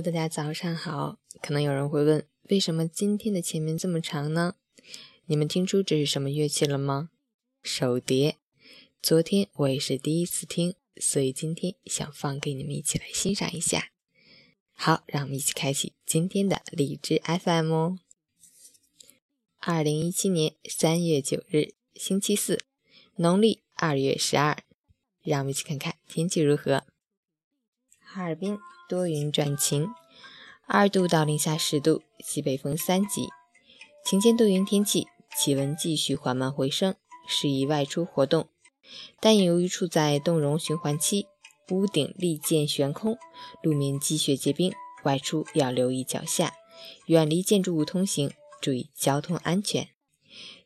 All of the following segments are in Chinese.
大家早上好。可能有人会问，为什么今天的前面这么长呢？你们听出这是什么乐器了吗？手碟。昨天我也是第一次听，所以今天想放给你们一起来欣赏一下。好，让我们一起开启今天的荔枝 FM。二零一七年三月九日，星期四，农历二月十二。让我们一起看看天气如何。哈尔滨多云转晴，二度到零下十度，西北风三级。晴间多云天气，气温继续缓慢回升，适宜外出活动。但由于处在冻融循环期，屋顶立剑悬空，路面积雪结冰，外出要留意脚下，远离建筑物通行，注意交通安全。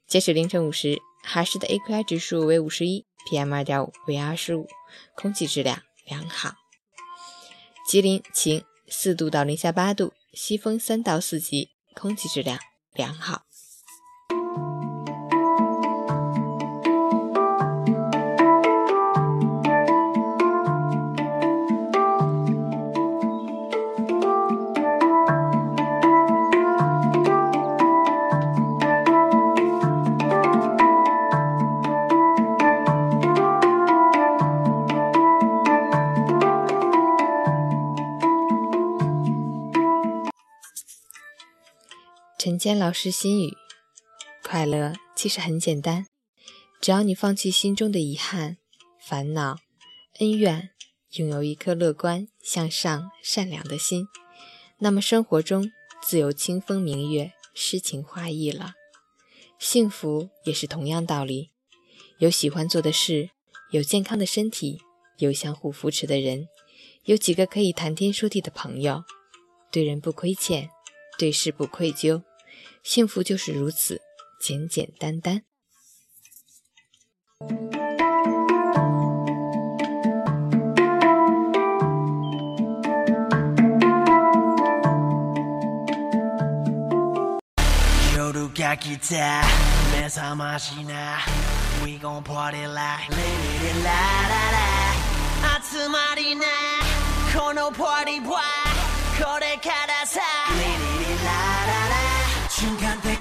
截止凌晨五时，哈市的 AQI 指数为五十一，PM 二点五为二十五，空气质量良好。吉林晴，四度到零下八度，西风三到四级，空气质量良好。晨间老师心语：快乐其实很简单，只要你放弃心中的遗憾、烦恼、恩怨，拥有一颗乐观、向上、善良的心，那么生活中自有清风明月、诗情画意了。幸福也是同样道理：有喜欢做的事，有健康的身体，有相互扶持的人，有几个可以谈天说地的朋友，对人不亏欠，对事不愧疚。幸福就是如此简简单单。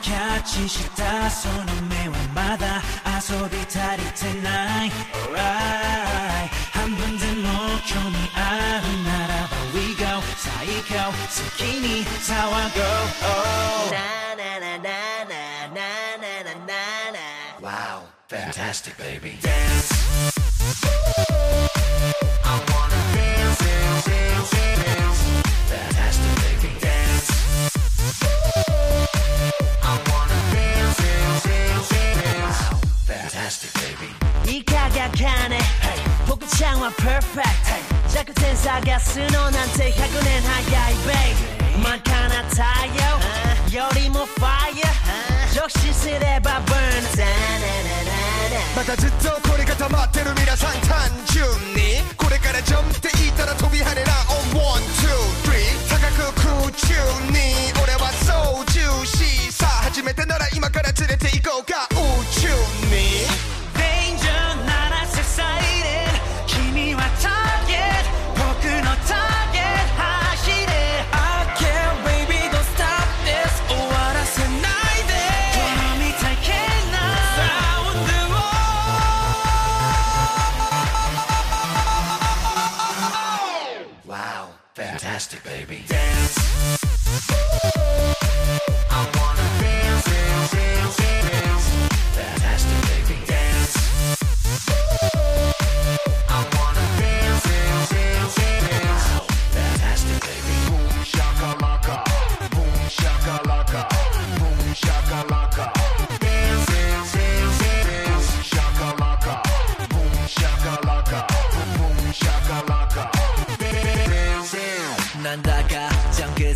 キャッチしたその目はまだ遊び足りてない Alright 半分でも興味あるならば We go 最高先に騒ごう oh. Na na na na na na na na na Wow Fantastic baby Dance n a s がカネポちゃんはパーフェクト弱点探すのなんて100年早いベイ真っ赤な太陽よりもファイヤー直進すればブーンまたずっと凝り固まってる皆さん単純にこれからジャンプっていったら飛び跳ねらオワンツースリー高く空中に baby. Dance.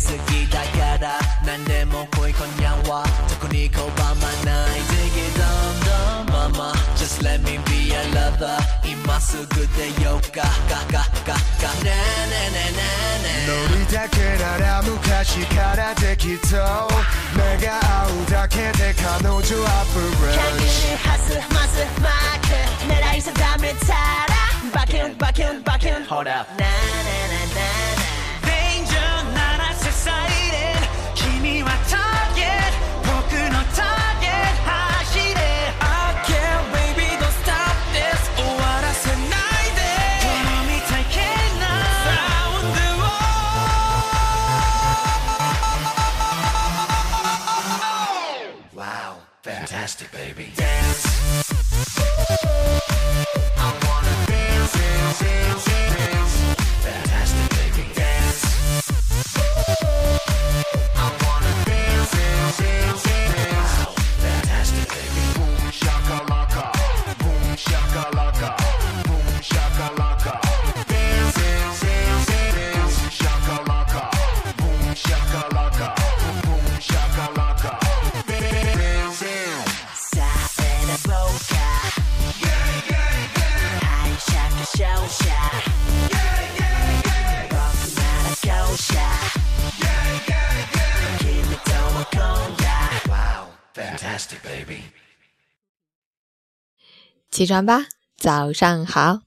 れすだから何でも来い今夜は特に拒まない Dig it on the mama Just let me be a lover 今すぐでよかガガガガねえねえねえねえノリだけなら昔からできそ目が合うだけで彼女アップグレードッシュ限り発まずマーク狙い定めたらバキュンバキュンバキュンほらねえ Wow, fantastic, baby. Dance. 起床吧，早上好。